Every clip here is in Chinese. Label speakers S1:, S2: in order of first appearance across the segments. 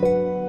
S1: Thank you.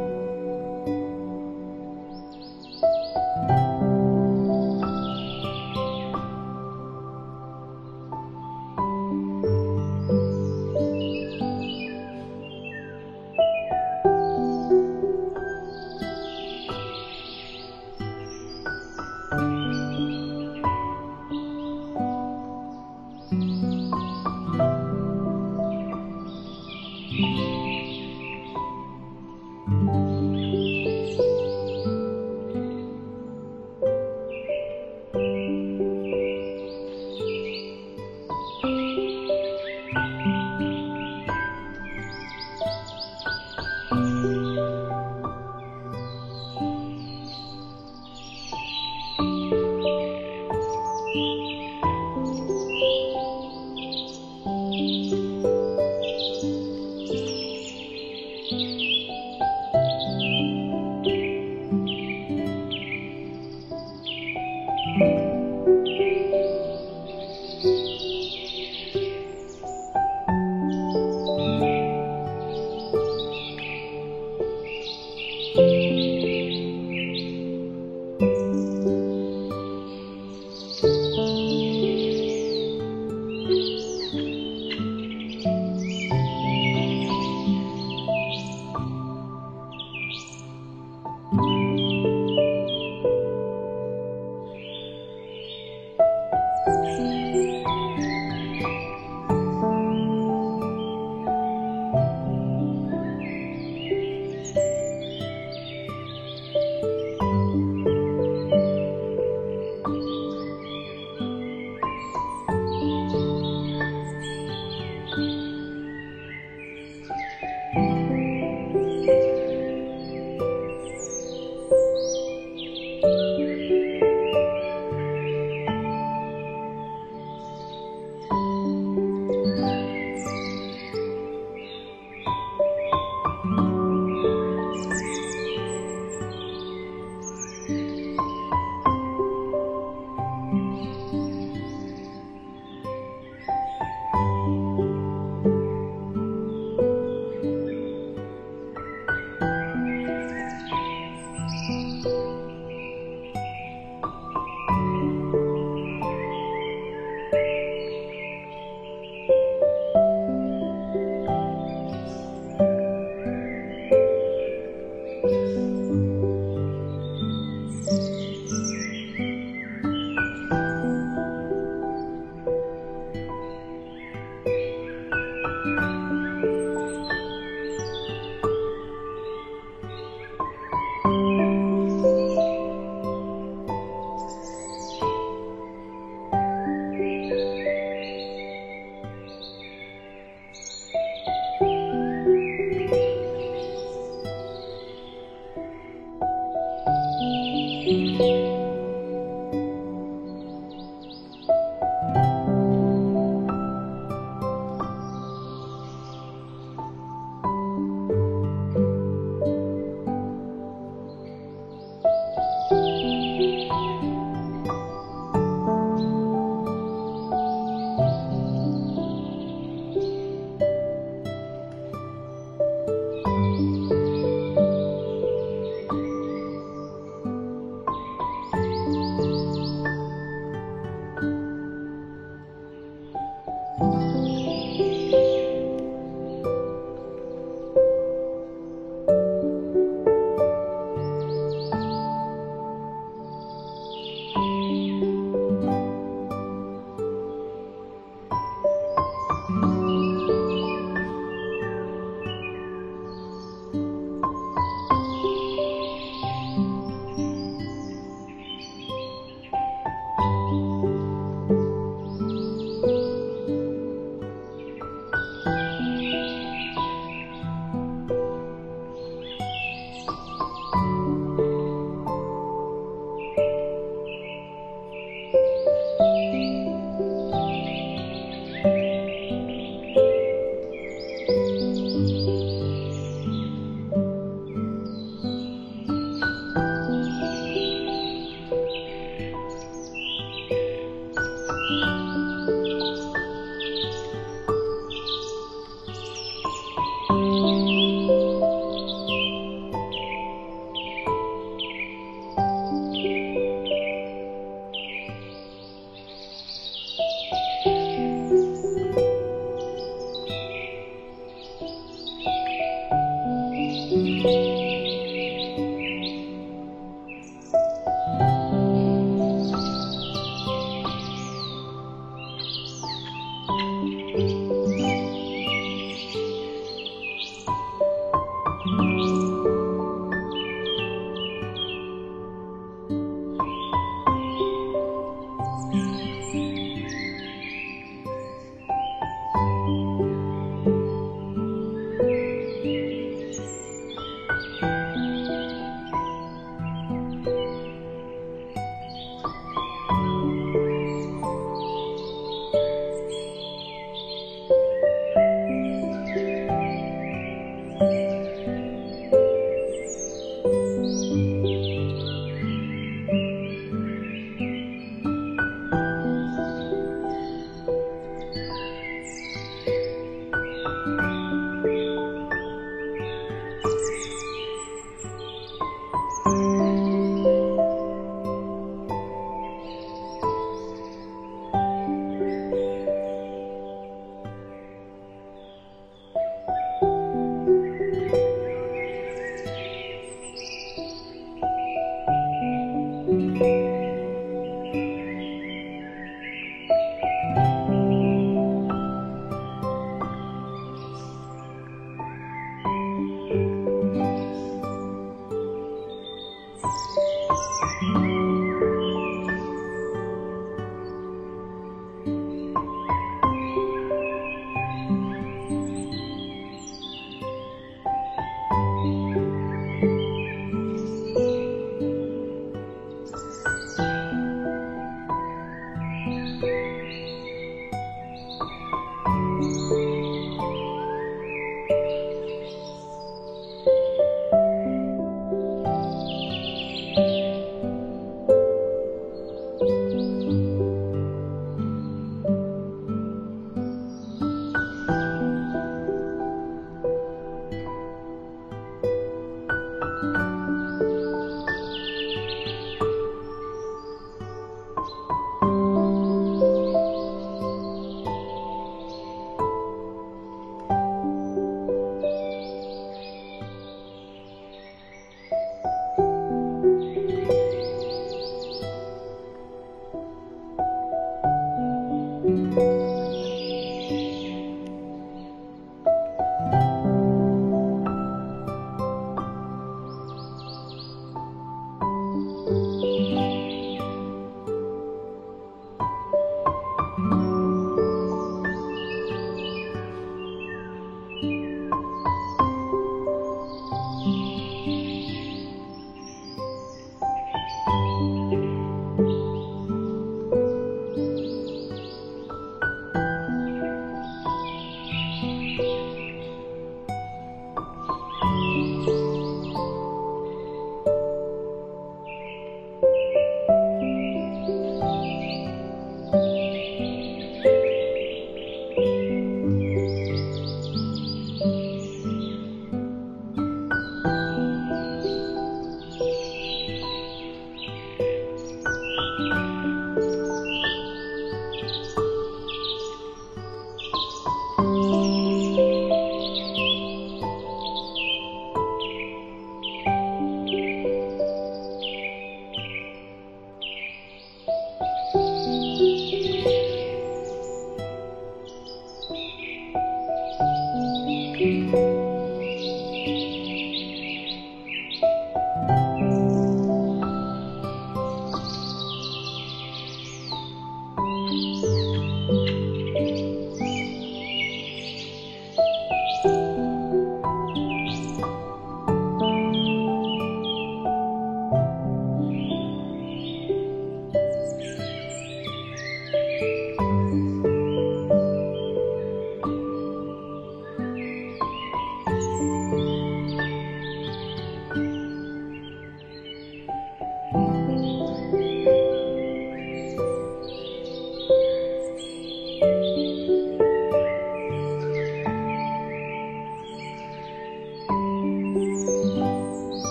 S1: 嗯。